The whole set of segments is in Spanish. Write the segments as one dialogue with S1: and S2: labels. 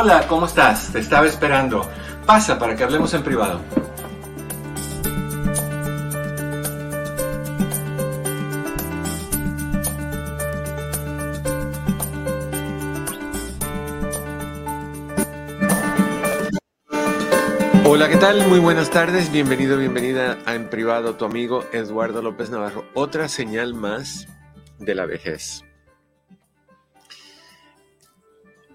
S1: Hola, ¿cómo estás? Te estaba esperando. Pasa para que hablemos en privado. Hola, ¿qué tal? Muy buenas tardes. Bienvenido, bienvenida a En Privado, tu amigo Eduardo López Navarro. Otra señal más de la vejez.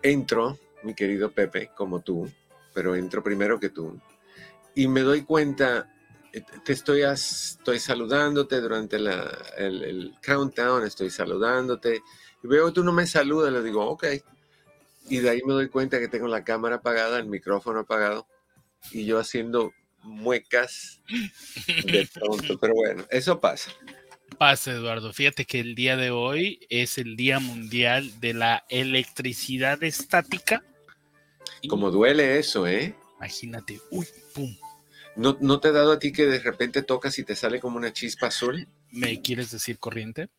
S1: Entro, mi querido Pepe, como tú, pero entro primero que tú. Y me doy cuenta, eh, te estoy, estoy saludándote durante la, el, el, countdown, estoy saludándote. Y veo que tú no me saludas, le digo, ok. Y de ahí me doy cuenta que tengo la cámara apagada, el micrófono apagado, y yo haciendo muecas de pronto. Pero bueno, eso pasa.
S2: Pasa, Eduardo. Fíjate que el día de hoy es el Día Mundial de la Electricidad Estática.
S1: Como duele eso, ¿eh?
S2: Imagínate, uy, pum.
S1: ¿No, ¿No te ha dado a ti que de repente tocas y te sale como una chispa azul?
S2: ¿Me quieres decir corriente?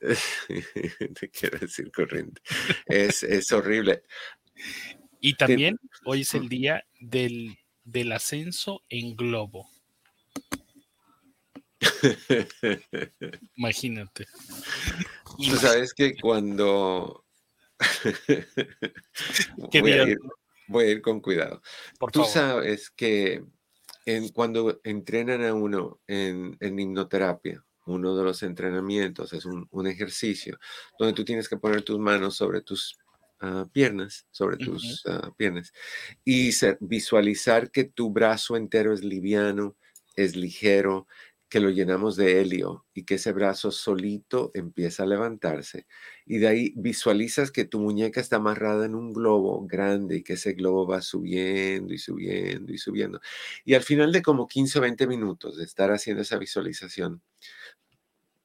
S1: te quiero decir corriente. Es, es horrible.
S2: Y también te... hoy es el día del, del ascenso en globo. Imagínate.
S1: Tú sabes que cuando... voy, a ir, voy, a ir, con cuidado.
S2: Por
S1: Tú
S2: favor.
S1: sabes que en, cuando entrenan a uno en, en, hipnoterapia, uno de los entrenamientos es un, un, ejercicio donde tú tienes que poner tus manos sobre tus uh, piernas, sobre tus uh -huh. uh, piernas, y ser, visualizar que tu brazo entero es liviano, es ligero, que lo llenamos de helio y que ese brazo solito empieza a levantarse. Y de ahí visualizas que tu muñeca está amarrada en un globo grande y que ese globo va subiendo y subiendo y subiendo. Y al final de como 15 o 20 minutos de estar haciendo esa visualización,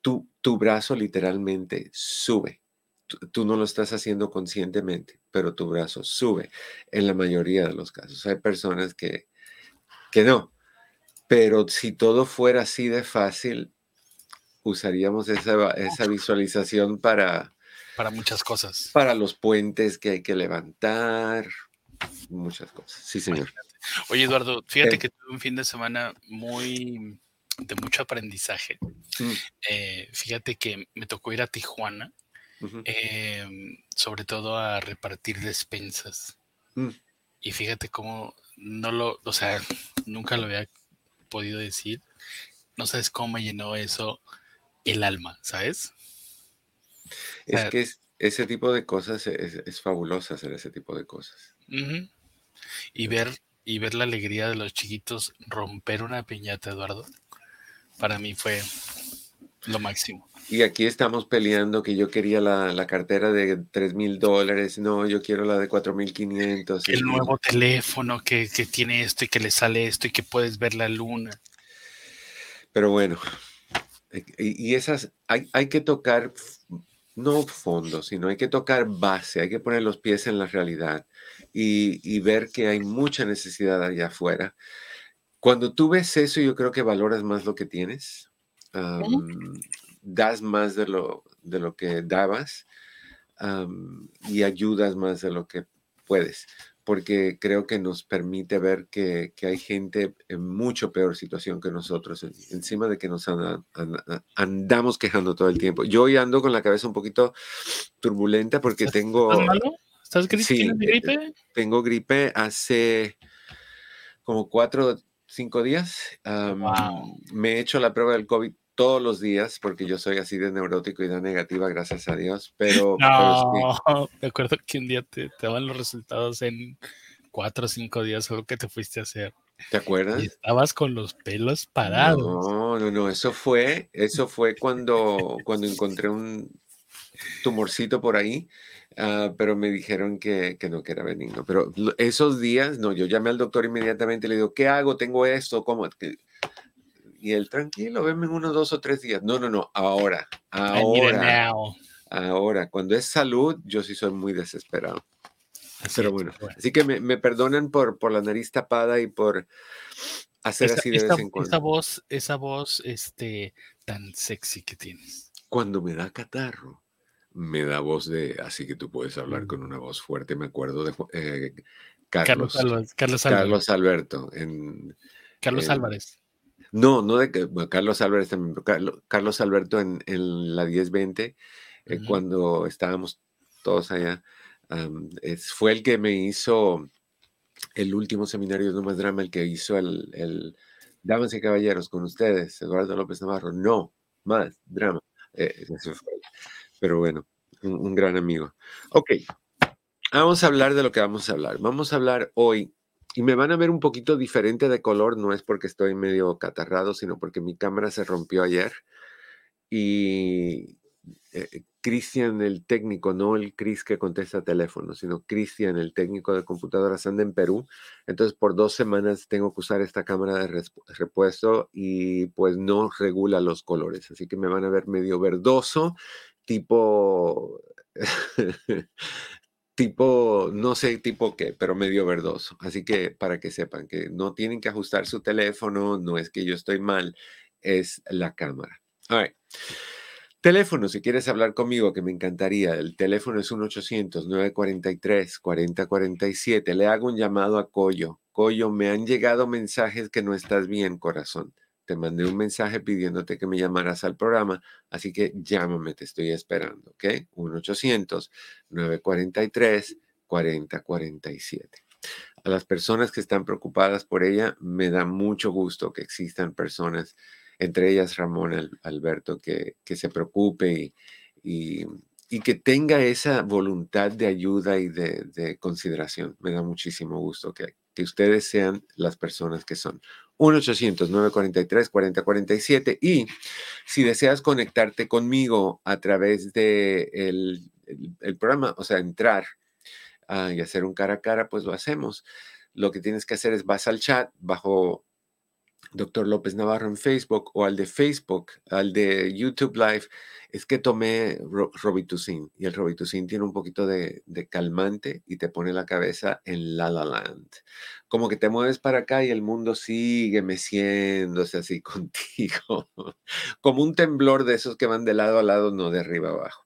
S1: tu, tu brazo literalmente sube. Tú, no lo estás haciendo conscientemente, pero tu brazo sube en la mayoría de los casos. Hay personas que, que no, pero si todo fuera así de fácil, usaríamos esa, esa visualización para...
S2: Para muchas cosas.
S1: Para los puentes que hay que levantar, muchas cosas. Sí, señor.
S2: Oye, Eduardo, fíjate eh. que tuve un fin de semana muy de mucho aprendizaje. Mm. Eh, fíjate que me tocó ir a Tijuana, uh -huh. eh, sobre todo a repartir despensas. Mm. Y fíjate cómo no lo, o sea, nunca lo había podido decir, no sabes cómo me llenó eso el alma, ¿sabes?
S1: Es que es, ese tipo de cosas es, es, fabuloso hacer ese tipo de cosas.
S2: Uh -huh. Y ver y ver la alegría de los chiquitos romper una piñata, Eduardo, para mí fue lo máximo.
S1: Y aquí estamos peleando que yo quería la, la cartera de 3 mil dólares, no, yo quiero la de 4 mil 500.
S2: El nuevo teléfono que, que, tiene esto y que le sale esto y que puedes ver la luna.
S1: Pero bueno, y, esas, hay, hay que tocar, no fondo, sino hay que tocar base, hay que poner los pies en la realidad y, y ver que hay mucha necesidad allá afuera. Cuando tú ves eso, yo creo que valoras más lo que tienes. Um, das más de lo, de lo que dabas um, y ayudas más de lo que puedes, porque creo que nos permite ver que, que hay gente en mucho peor situación que nosotros, encima de que nos and, and, andamos quejando todo el tiempo. Yo hoy ando con la cabeza un poquito turbulenta porque
S2: ¿Estás,
S1: tengo...
S2: ¿Estás malo? ¿Estás gri
S1: sí,
S2: ¿Tienes gripe?
S1: Tengo gripe hace como cuatro, cinco días. Um,
S2: Wow.
S1: Me he hecho la prueba del COVID todos los días porque yo soy así de neurótico y da negativa, gracias a Dios. Pero, pero sí.
S2: No, me acuerdo que un día te, te daban los resultados en cuatro o cinco días, solo que te fuiste a hacer.
S1: ¿Te
S2: Y
S1: acuerdas?
S2: estabas con los pelos parados.
S1: No, no, no, eso fue, eso fue cuando, cuando encontré un tumorcito por ahí. Ah, pero me dijeron que, que, no, que era benigno. Pero esos días, no, yo llamé al doctor inmediatamente y le digo, ¿qué hago? ¿Tengo esto? ¿Cómo? Y él, tranquilo, venme en unos dos o tres días. No, no, no, ahora, ahora. Ahora, cuando es salud, yo sí soy muy desesperado. pero bueno, así que me, me, perdonan por, por la nariz tapada y por hacer así de vez en cuando.
S2: Esa voz, esa voz este, tan sexy que tienes.
S1: Cuando me da catarro me da voz de, así que tú puedes hablar mm. con una voz fuerte. Me acuerdo de eh, Carlos, Carlos, Alberto. En,
S2: Carlos Álvarez.
S1: No, no de Carlos Álvarez también, Carlos, Alberto en, la 1020, eh, cuando estábamos todos allá, fue el que me hizo el último seminario de No Más Drama, el que hizo el, el Damas y Caballeros con ustedes, Eduardo López Navarro. No, más drama. Eh, pero bueno, un, gran amigo. Ok, vamos a hablar de lo que vamos a hablar. Vamos a hablar hoy, y me van a ver un poquito diferente de color, no es porque estoy medio catarrado, sino porque mi cámara se rompió ayer. Y eh, Cristian, el técnico, no el Cris que contesta teléfono, sino Cristian, el técnico de computadoras, anda en Perú. Entonces, por dos semanas tengo que usar esta cámara de repuesto y pues no regula los colores. Así que me van a ver medio verdoso tipo, tipo, no sé tipo qué, pero medio verdoso. Así que para que sepan que no tienen que ajustar su teléfono, no es que yo estoy mal, es la cámara. All Teléfono, si quieres hablar conmigo, que me encantaría. El teléfono es 1-800-943-4047. Le hago un llamado a Coyo. Coyo, me han llegado mensajes que no estás bien, corazón te mandé un mensaje pidiéndote que me llamaras al programa, así que llámame, te estoy esperando, ¿ok? 1-800-943-4047. A las personas que están preocupadas por ella, me da mucho gusto que existan personas, entre ellas Ramón Alberto, que, que se preocupe y, y, que tenga esa voluntad de ayuda y de, de consideración. Me da muchísimo gusto que, que ustedes sean las personas que son. 1-800-943-4047 y si deseas conectarte conmigo a través de el, programa, o sea, entrar ah, y hacer un cara a cara, pues lo hacemos. Lo que tienes que hacer es vas al chat bajo Doctor López Navarro en Facebook o al de Facebook, al de YouTube Live, es que tomé Robitussin y el Robitussin tiene un poquito de, calmante y te pone la cabeza en La La Land. Como que te mueves para acá y el mundo sigue meciéndose así contigo, como un temblor de esos que van de lado a lado, no de arriba abajo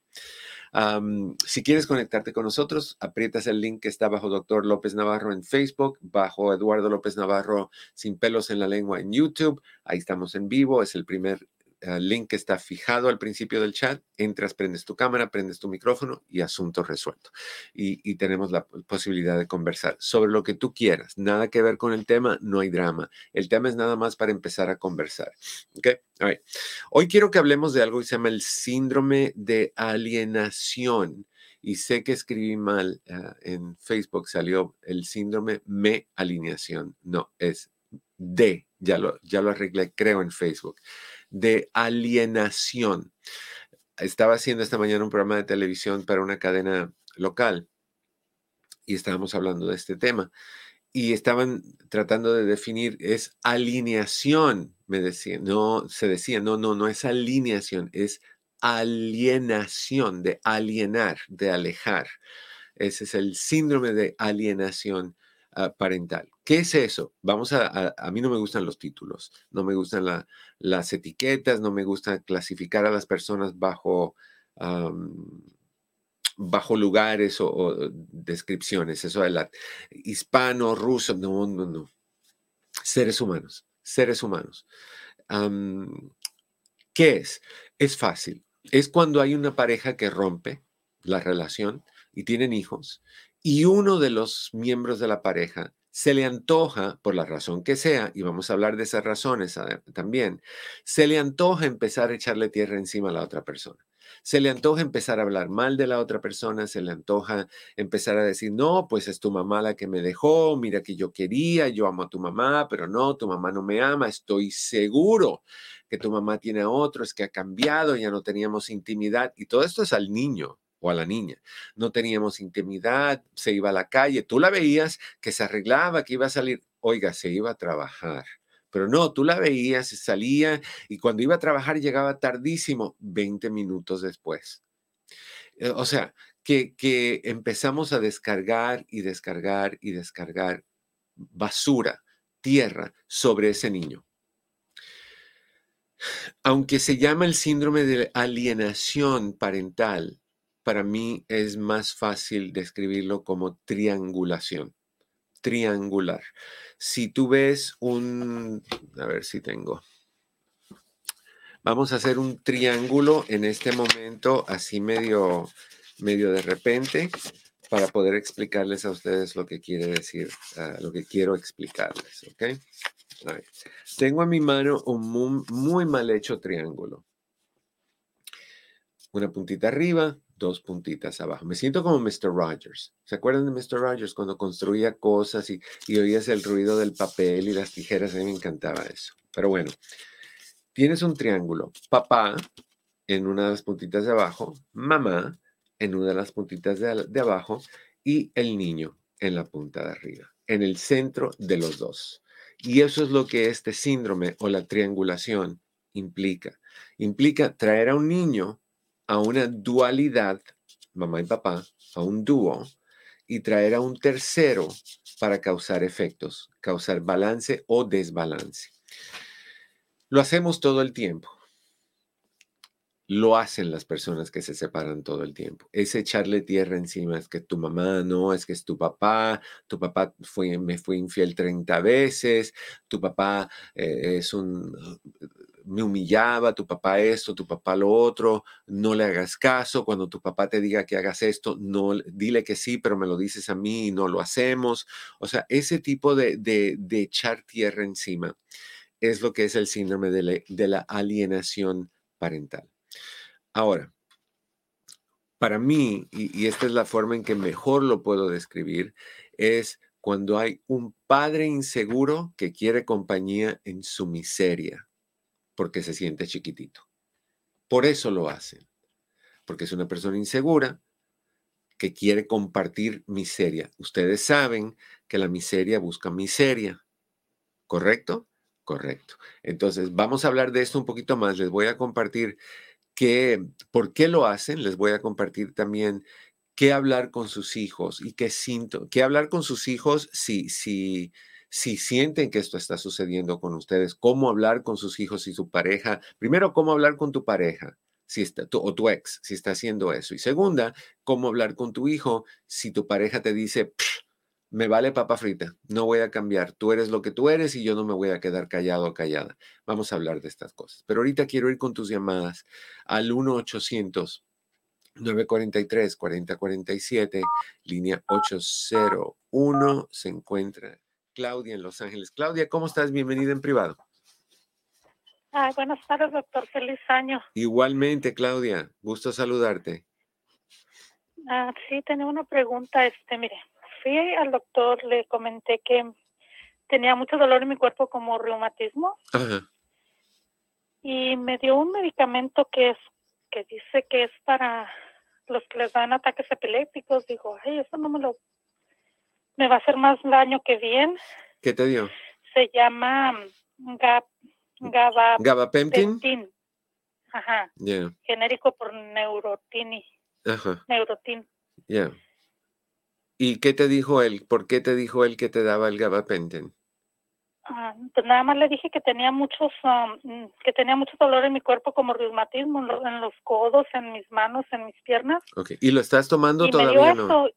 S1: si quieres conectarte con nosotros, aprietas el link que está bajo Doctor López Navarro en Facebook, bajo Eduardo López Navarro sin pelos en la lengua en YouTube. Ahí estamos en vivo, es el primer el link que está fijado al principio del chat, entras, prendes tu cámara, prendes tu micrófono y asunto resuelto. Y, tenemos la posibilidad de conversar sobre lo que tú quieras. Nada que ver con el tema, no hay drama. El tema es nada más para empezar a conversar. ¿Ok? Hoy quiero que hablemos de algo que se llama el síndrome de alienación. Y sé que escribí mal ah, en Facebook, salió el síndrome me alineación. No, es de, ya lo, ya lo arreglé, creo, en Facebook de alienación. Estaba haciendo esta mañana un programa de televisión para una cadena local y estábamos hablando de este tema y estaban tratando de definir, es alineación, me decían, no, se decía, no, no, no es alineación, es alienación, de alienar, de alejar. Ese es el síndrome de alienación Parental. ¿Qué es eso? Vamos a, a, mí no me gustan los títulos, no me gustan las etiquetas, no me gusta clasificar a las personas bajo, bajo lugares o, descripciones, eso de la hispano, ruso, no, no, no. Seres humanos, seres humanos. ¿Qué es? Es fácil. Es cuando hay una pareja que rompe la relación y tienen hijos y uno de los miembros de la pareja se le antoja, por la razón que sea, y vamos a hablar de esas razones también, se le antoja empezar a echarle tierra encima a la otra persona. Se le antoja empezar a hablar mal de la otra persona, se le antoja empezar a decir, no, pues es tu mamá la que me dejó, mira que yo quería, yo amo a tu mamá, pero no, tu mamá no me ama, estoy seguro que tu mamá tiene a otro, es que ha cambiado, ya no teníamos intimidad, y todo esto es al niño, o a la niña. No teníamos intimidad, se iba a la calle, tú la veías que se arreglaba, que iba a salir, oiga, se iba a trabajar. Pero no, tú la veías, salía y cuando iba a trabajar llegaba tardísimo, 20 minutos después. Eh, o sea, que, que empezamos a descargar y descargar y descargar basura, tierra sobre ese niño. Aunque se llama el síndrome de alienación parental, para mí es más fácil describirlo como triangulación. Triangular. Si tú ves un, a ver si tengo. Vamos a hacer un triángulo en este momento, así medio, medio de repente, para poder explicarles a ustedes lo que quiere decir, ah, lo que quiero explicarles, ¿ok? Tengo en mi mano un muy, mal hecho triángulo. Una puntita arriba, dos puntitas abajo. Me siento como Mr. Rogers. ¿Se acuerdan de Mr. Rogers cuando construía cosas y, y, oías el ruido del papel y las tijeras? A mí me encantaba eso. Pero bueno, tienes un triángulo. Papá en una de las puntitas de abajo, mamá en una de las puntitas de, de abajo y el niño en la punta de arriba, en el centro de los dos. Y eso es lo que este síndrome o la triangulación implica. Implica traer a un niño a una dualidad, mamá y papá, a un dúo, y traer a un tercero para causar efectos, causar balance o desbalance. Lo hacemos todo el tiempo lo hacen las personas que se separan todo el tiempo. Es echarle tierra encima, es que tu mamá no, es que es tu papá, tu papá fue, me fue infiel 30 veces, tu papá eh, es un, me humillaba, tu papá esto, tu papá lo otro, no le hagas caso, cuando tu papá te diga que hagas esto, no, dile que sí, pero me lo dices a mí y no lo hacemos. O sea, ese tipo de, de, echar tierra encima es lo que es el síndrome de la alienación parental. Ahora, para mí, y, esta es la forma en que mejor lo puedo describir, es cuando hay un padre inseguro que quiere compañía en su miseria, porque se siente chiquitito. Por eso lo hacen, porque es una persona insegura que quiere compartir miseria. Ustedes saben que la miseria busca miseria, ¿correcto? Correcto. Entonces, vamos a hablar de esto un poquito más. Les voy a compartir que, por qué lo hacen, les voy a compartir también qué hablar con sus hijos y qué, siento, qué hablar con sus hijos si, si, si sienten que esto está sucediendo con ustedes, cómo hablar con sus hijos y su pareja. Primero, cómo hablar con tu pareja si está, o tu ex si está haciendo eso. Y segunda, cómo hablar con tu hijo si tu pareja te dice, me vale papa frita, no voy a cambiar, tú eres lo que tú eres y yo no me voy a quedar callado o callada. Vamos a hablar de estas cosas. Pero ahorita quiero ir con tus llamadas al 1-800-943-4047, línea 801, se encuentra Claudia en Los Ángeles. Claudia, ¿cómo estás? Bienvenida en privado.
S3: Ay, buenas tardes, doctor. Feliz año.
S1: Igualmente, Claudia. Gusto saludarte.
S3: Ah, sí, tenía una pregunta. Este, mire, fui al doctor, le comenté que tenía mucho dolor en mi cuerpo como reumatismo. Y me dio un medicamento que es que dice que es para los que les dan ataques epilépticos. Digo, ay, eso no me lo me va a hacer más daño que bien.
S1: ¿Qué te dio?
S3: Se llama Gab, Gaba,
S1: Gabapentin.
S3: Ajá. Genérico por Neurotini. Ajá. Neurotin.
S1: Ya. ¿Y qué te dijo él? ¿Por qué te dijo él que te daba el gabapentin?
S3: Ah, pues nada más le dije que tenía muchos, um, que tenía mucho dolor en mi cuerpo como reumatismo, en, los codos, en mis manos, en mis piernas.
S1: Ok, ¿y lo estás tomando todavía no?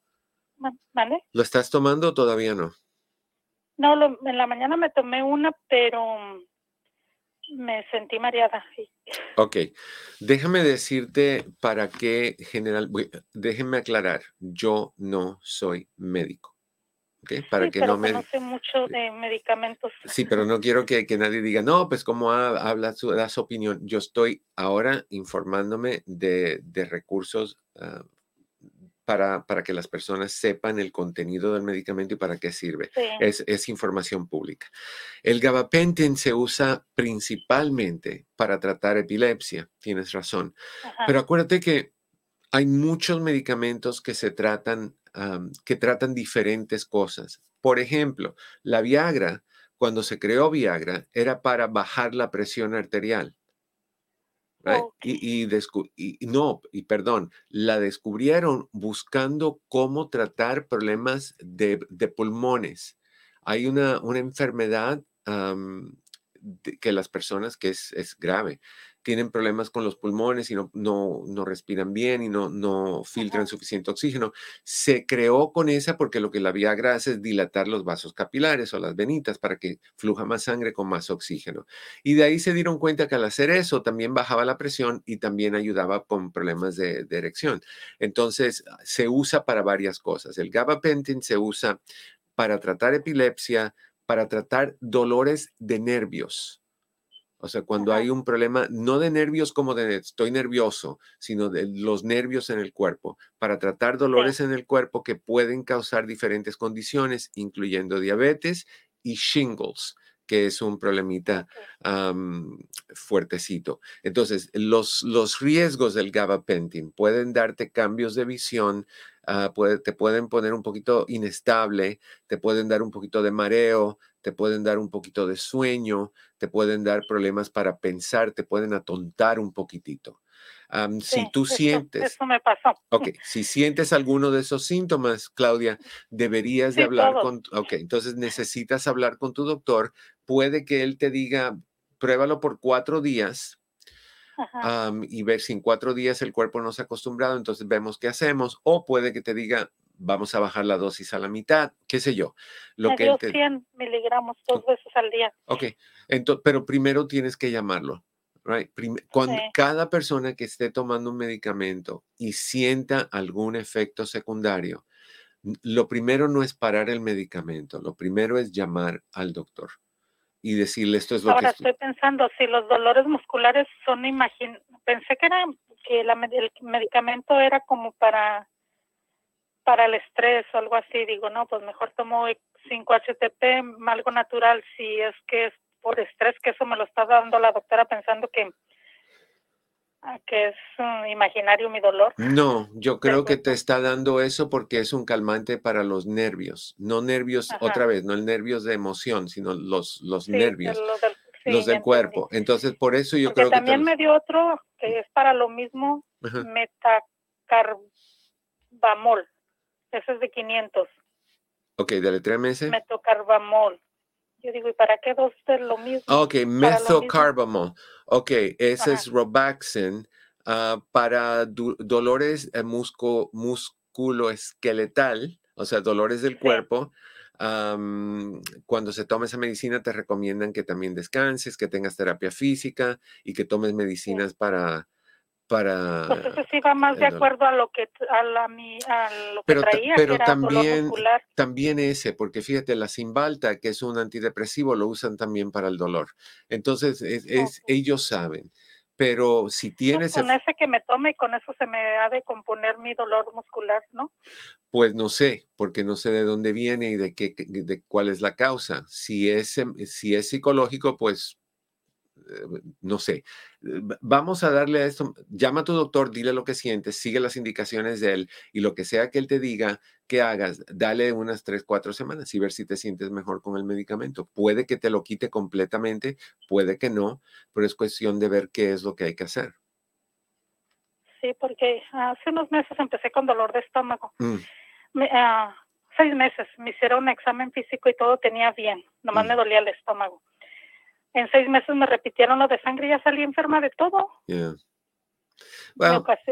S1: ¿Vale? ¿Lo estás tomando o todavía no?
S3: No, en la mañana me tomé una, pero me sentí mareada.
S1: Ok, déjame decirte para qué general, déjenme aclarar, yo no soy médico. Okay, para que no me...
S3: sé mucho de medicamentos.
S1: Sí, pero no quiero que, nadie diga, no, pues cómo habla su, da su opinión. Yo estoy ahora informándome de, recursos ah, para, que las personas sepan el contenido del medicamento y para qué sirve. Es, información pública. El gabapentin se usa principalmente para tratar epilepsia, tienes razón. Pero acuérdate que Hay muchos medicamentos que se tratan, que tratan diferentes cosas. Por ejemplo, la Viagra, cuando se creó Viagra, era para bajar la presión arterial. Y, y, no, y perdón, la descubrieron buscando cómo tratar problemas de, pulmones. Hay una, una enfermedad que las personas, que es, es grave, tienen problemas con los pulmones y no, no, no respiran bien y no, no filtran suficiente oxígeno. Se creó con esa porque lo que la Viagra hace es dilatar los vasos capilares o las venitas para que fluja más sangre con más oxígeno. Y de ahí se dieron cuenta que al hacer eso también bajaba la presión y también ayudaba con problemas de, de erección. Entonces se usa para varias cosas. El gabapentin se usa para tratar epilepsia, para tratar dolores de nervios o sea, cuando hay un problema, no de nervios como de estoy nervioso, sino de los nervios en el cuerpo, para tratar dolores en el cuerpo que pueden causar diferentes condiciones, incluyendo diabetes y shingles que es un problemita fuertecito. Entonces, los, los riesgos del gabapentin pueden darte cambios de visión, ah, te pueden poner un poquito inestable, te pueden dar un poquito de mareo, te pueden dar un poquito de sueño, te pueden dar problemas para pensar, te pueden atontar un poquitito. si tú sientes...
S3: Eso me pasó.
S1: Ok, si sientes alguno de esos síntomas, Claudia, deberías de hablar con... Ok, entonces necesitas hablar con tu doctor puede que él te diga, pruébalo por cuatro días y ver si en cuatro días el cuerpo no se ha acostumbrado, entonces vemos qué hacemos. O puede que te diga, vamos a bajar la dosis a la mitad, qué sé yo.
S3: Lo que 100 miligramos dos veces al día.
S1: Ok, entonces, pero primero tienes que llamarlo. Right? Cuando cada persona que esté tomando un medicamento y sienta algún efecto secundario, lo primero no es parar el medicamento, lo primero es llamar al doctor y decirle esto es lo
S3: Ahora
S1: que...
S3: Ahora estoy pensando, si los dolores musculares son, imagín pensé que era que la, el medicamento era como para para el estrés o algo así, digo, no, pues mejor tomo 5-HTP, algo natural, si es que es por estrés, que eso me lo está dando la doctora pensando que que es imaginario mi dolor.
S1: No, yo creo que te está dando eso porque es un calmante para los nervios, no nervios, otra vez, no el nervios de emoción, sino los, los nervios, los del, cuerpo. Entonces, por eso yo creo
S3: que... También me dio otro que es para lo mismo, metacarbamol, ese es de 500.
S1: Ok, dale tres meses.
S3: Metocarbamol. Yo digo, ¿y para qué dos de lo mismo?
S1: Ok, methocarbamol. Ok, ese es Robaxin ah, para dolores eh, musco, musculoesqueletal, o sea, dolores del cuerpo. cuando se toma esa medicina te recomiendan que también descanses, que tengas terapia física y que tomes medicinas para para
S3: pues sí va más de acuerdo a lo que a, la, a lo
S1: pero,
S3: que traía
S1: pero también también ese porque fíjate la Cymbalta que es un antidepresivo lo usan también para el dolor. Entonces es, ellos saben pero si tienes
S3: con ese que me tome y con eso se me ha de componer mi dolor muscular no
S1: pues no sé porque no sé de dónde viene y de qué de cuál es la causa. Si es em, si es psicológico pues no sé, eh, vamos a darle a esto, llama a tu doctor, dile lo que sientes, sigue las indicaciones de él y lo que sea que él te diga que hagas, dale unas tres, cuatro semanas y ver si te sientes mejor con el medicamento. Puede que te lo quite completamente, puede que no, pero es cuestión de ver qué es lo que hay que hacer.
S3: Sí, porque hace unos meses empecé con dolor de estómago. Mm. Ah, seis meses, me hicieron un examen físico y todo tenía bien, nomás me mm. dolía el estómago en seis meses me repitieron lo de sangre y ya salí enferma de todo.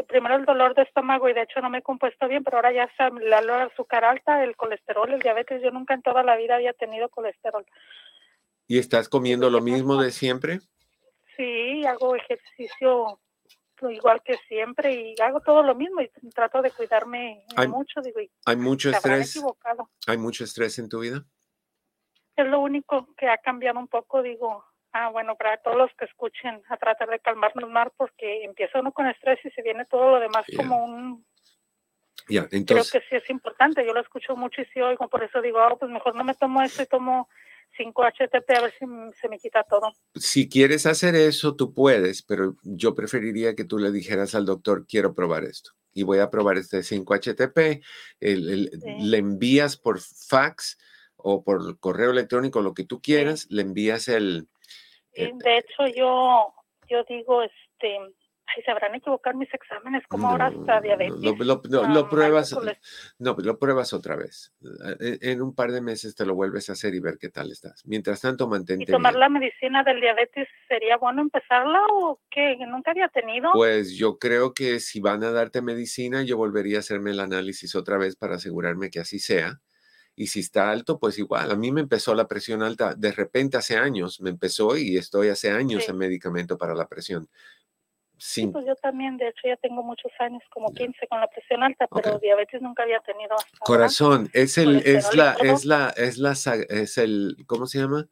S3: primero el dolor de estómago y de hecho no me he compuesto bien, pero ahora ya está la, azúcar alta, el colesterol, el diabetes. Yo nunca en toda la vida había tenido colesterol.
S1: ¿Y estás comiendo lo mismo de siempre?
S3: Sí, hago ejercicio igual que siempre y hago todo lo mismo y trato de cuidarme mucho. Digo,
S1: ¿Hay mucho estrés? ¿Hay mucho estrés en tu vida?
S3: Es lo único que ha cambiado un poco, digo, Ah, bueno, para todos los que escuchen, a tratar de calmarnos más porque empieza uno con estrés y se viene todo lo demás como un...
S1: Ya, entonces...
S3: Creo que sí es importante, yo lo escucho mucho y sí oigo, por eso digo, oh, pues mejor no me tomo esto y tomo 5-HTP a ver si se me quita todo.
S1: Si quieres hacer eso, tú puedes, pero yo preferiría que tú le dijeras al doctor, quiero probar esto. Y voy a probar este 5-HTP. Le envías por fax o por correo electrónico, lo que tú quieras, le envías el...
S3: de hecho, yo, yo digo, este, ay, se habrán equivocado mis exámenes, como ahora está diabetes.
S1: Lo, lo, pruebas, no, lo pruebas otra vez. E, en, un par de meses te lo vuelves a hacer y ver qué tal estás. Mientras tanto, mantente. ¿Y
S3: tomar la medicina del diabetes sería bueno empezarla o qué? ¿Nunca había tenido?
S1: Pues yo creo que si van a darte medicina, yo volvería a hacerme el análisis otra vez para asegurarme que así sea. Y si está alto, pues igual. A mí me empezó la presión alta de repente hace años, me empezó y estoy hace años en medicamento para la presión.
S3: Sí. pues yo también, de hecho, ya tengo muchos años, como 15 con la presión alta, pero diabetes nunca había tenido.
S1: Corazón, es el, es la, es la, es la, es el, ¿cómo se llama?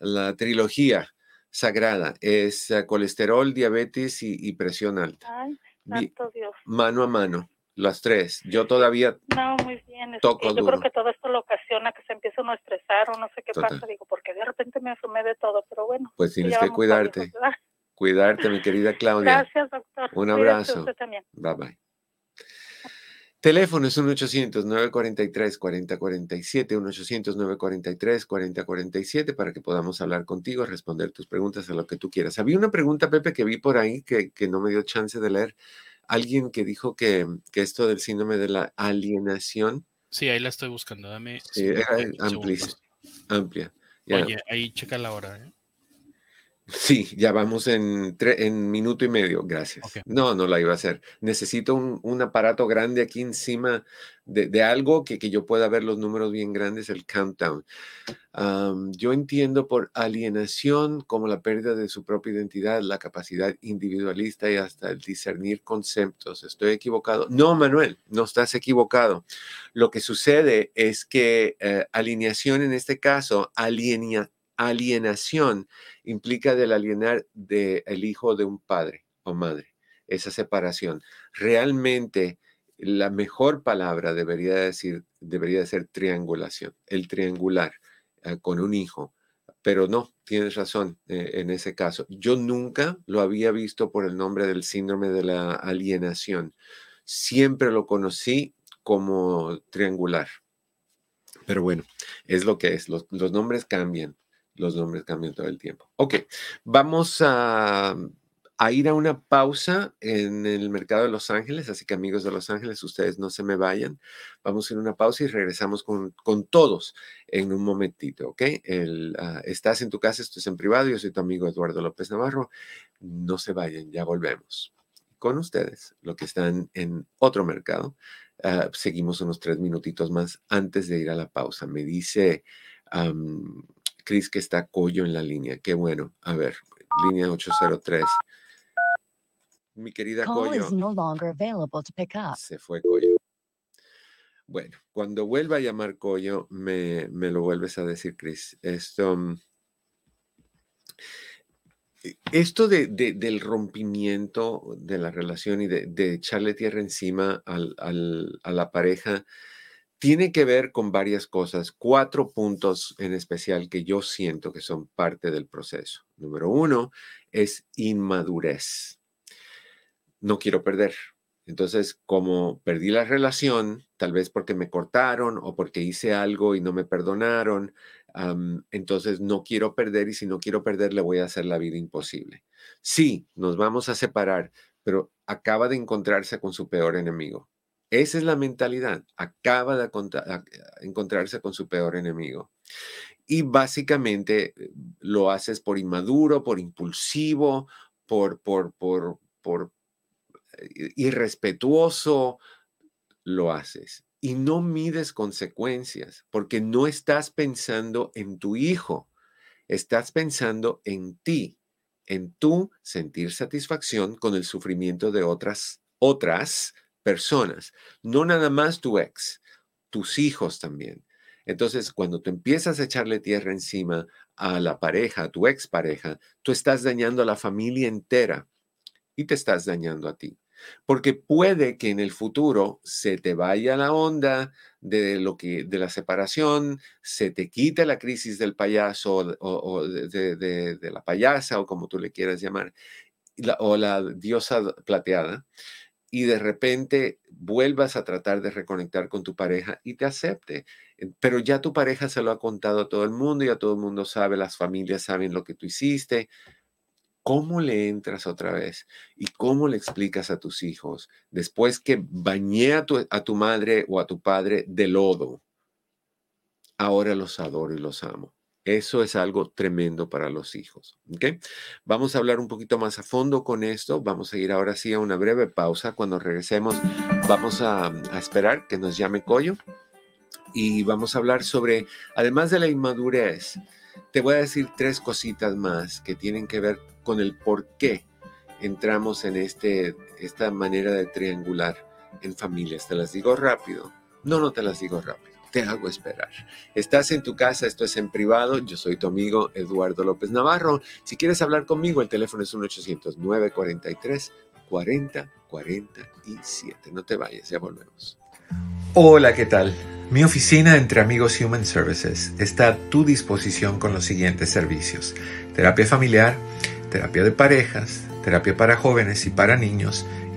S1: La trilogía sagrada. Es eh, colesterol, diabetes y, presión alta.
S3: Ay, santo Dios.
S1: Mano a mano, las tres. Yo todavía.
S3: No, muy bien. yo creo que todo esto lo ocasiona que se empiece a estresar o no sé qué pasa. Digo, porque de repente me asumé de todo, pero bueno.
S1: Pues tienes que cuidarte. Cuidarte, mi querida Claudia.
S3: Gracias, doctor.
S1: Un abrazo. Bye bye. Teléfono es 1-800-943-4047, 1-800-943-4047 para que podamos hablar contigo, responder tus preguntas a lo que tú quieras. Había una pregunta, Pepe, que vi por ahí que, que no me dio chance de leer. Alguien que dijo que, que, esto del síndrome de la alienación.
S2: Sí, ahí la estoy buscando. Dame.
S1: Sí, amplia.
S2: Oye, ahí checa la hora. ¿eh?
S1: Sí, ya vamos en, en minuto y medio, gracias. No, no la iba a hacer. Necesito un, aparato grande aquí encima de, algo que, que, yo pueda ver los números bien grandes, el countdown. yo entiendo por alienación como la pérdida de su propia identidad, la capacidad individualista y hasta el discernir conceptos. ¿Estoy equivocado? No, Manuel, no estás equivocado. Lo que sucede es que eh, alineación en este caso, aliena, alienación implica del alienar del hijo de un padre o madre, esa separación. Realmente la mejor palabra debería decir, debería ser triangulación, el triangular eh, con un hijo. Pero no, tienes razón eh, en ese caso. Yo nunca lo había visto por el nombre del síndrome de la alienación. Siempre lo conocí como triangular. Pero bueno, es lo que es. los nombres cambian los nombres cambian todo el tiempo. Ok, vamos a, ir a una pausa en el mercado de Los Ángeles, así que amigos de Los Ángeles, ustedes no se me vayan. Vamos a ir a una pausa y regresamos con, todos en un momentito, ¿ok? Ah, estás en tu casa, estás en privado, yo soy tu amigo Eduardo López Navarro. No se vayan, ya volvemos. Con ustedes, lo que están en otro mercado. Ah, seguimos unos tres minutitos más antes de ir a la pausa. Me dice... Cris, que está Coyo en la línea. Qué bueno. A ver, línea 803. Mi querida Coyo. Se fue Coyo. Bueno, cuando vuelva a llamar Coyo, me, me lo vuelves a decir, Cris. Esto, mm, e, esto de, del rompimiento de la relación y de, echarle tierra encima al, a la pareja tiene que ver con varias cosas, cuatro puntos en especial que yo siento que son parte del proceso. Número uno es inmadurez. No quiero perder. Entonces, como perdí la relación, tal vez porque me cortaron o porque hice algo y no me perdonaron, entonces no quiero perder y si no quiero perder le voy a hacer la vida imposible. Sí, nos vamos a separar, pero acaba de encontrarse con su peor enemigo. Esa es la mentalidad. Acaba de encontrarse con su peor enemigo. Y básicamente eh, lo haces por inmaduro, por impulsivo, por, por, por, por eh, irrespetuoso, lo haces. Y no mides consecuencias porque no estás pensando en tu hijo, estás pensando en ti, en tu sentir satisfacción con el sufrimiento de otras, otras personas, no nada más tu ex, tus hijos también. Entonces, cuando tú empiezas a echarle tierra encima a la pareja, a tu expareja, tú estás dañando a la familia entera y te estás dañando a ti. porque puede que en el futuro se te vaya la onda de lo que de la separación, se te quite la crisis del payaso o, de, la payasa o como tú le quieras llamar, o la diosa plateada, y de repente vuelvas a tratar de reconectar con tu pareja y te acepte. Eh, pero ya tu pareja se lo ha contado a todo el mundo, ya todo el mundo sabe, las familias saben lo que tú hiciste, ¿Cómo le entras otra vez? ¿Y cómo le explicas a tus hijos después que bañé a tu, madre o a tu padre de lodo? Ahora los adoro y los amo. Eso es algo tremendo para los hijos. Vamos a hablar un poquito más a fondo con esto. Vamos a ir ahora sí a una breve pausa. Cuando regresemos, vamos a, a esperar que nos llame Coyo y vamos a hablar sobre, además de la inmadurez, te voy a decir tres cositas más que tienen que ver con el por qué entramos en este, esta manera de triangular en familias. Te las digo rápido. No, no te las digo rápido. Te hago esperar. Estás en tu casa, esto es en privado. Yo soy tu amigo Eduardo López Navarro. Si quieres hablar conmigo, el teléfono es 1-800-943-4047. No te vayas, ya volvemos. Hola, ¿qué tal? Mi oficina entre amigos Human Services está a tu disposición con los siguientes servicios. Terapia familiar terapia de parejas, terapia para jóvenes y para niños,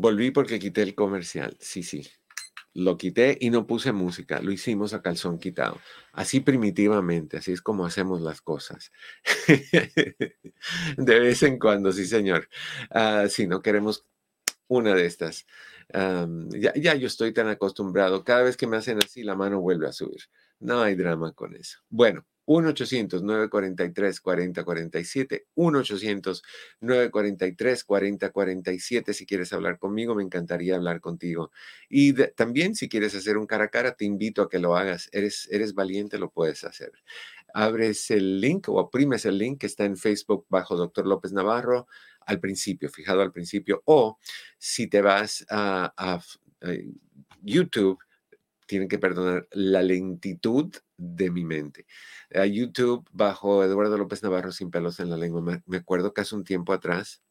S1: Volví porque quité el comercial. Sí, sí. Lo quité y no puse música. Lo hicimos a calzón quitado. Así primitivamente. Así es como hacemos las cosas. de vez en cuando, sí, señor. Ah, si no queremos una de estas. ya, ya yo estoy tan acostumbrado. Cada vez que me hacen así, la mano vuelve a subir. No hay drama con eso. Bueno, 1-800-943-4047, 1-800-943-4047. Si quieres hablar conmigo, me encantaría hablar contigo. Y también si quieres hacer un cara a cara, te invito a que lo hagas. Eres, eres valiente, lo puedes hacer. Abres el link o oprimes el link que está en Facebook bajo Dr. López Navarro al principio, fijado al principio. O si te vas a, eh, YouTube, tienen que perdonar la lentitud de mi mente a YouTube bajo Eduardo López Navarro sin pelos en la lengua. Me, acuerdo que hace un tiempo atrás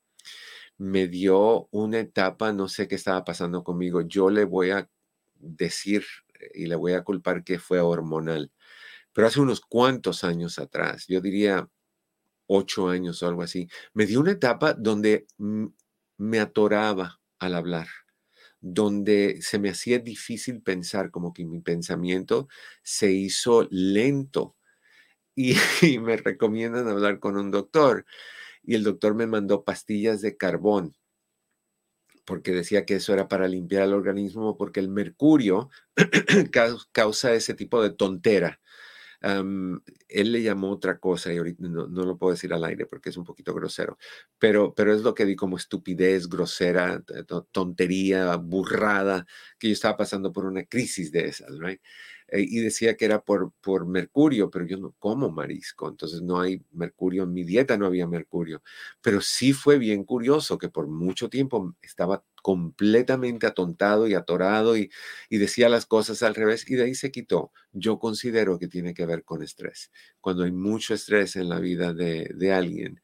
S1: me dio una etapa, no sé qué estaba pasando conmigo. Yo le voy a decir y le voy a culpar que fue hormonal. Pero hace unos cuantos años atrás, yo diría ocho años o algo así, me dio una etapa donde me atoraba al hablar donde se me hacía difícil pensar, como que mi pensamiento se hizo lento y, me recomiendan hablar con un doctor. Y el doctor me mandó pastillas de carbón porque decía que eso era para limpiar el organismo, porque el mercurio causa ese tipo de tontera. Él le llamó otra cosa y ahorita no, lo puedo decir al aire porque es un poquito grosero, pero, pero es lo que di como estupidez, grosera, tontería, burrada, que yo estaba pasando por una crisis de esas, ¿right? Eh, y decía que era por, por mercurio, pero yo no como marisco, entonces no hay mercurio en mi dieta, no había mercurio. Pero sí fue bien curioso que por mucho tiempo estaba completamente atontado y atorado y, y decía las cosas al revés y de ahí se quitó. Yo considero que tiene que ver con estrés. Cuando hay mucho estrés en la vida de, de alguien,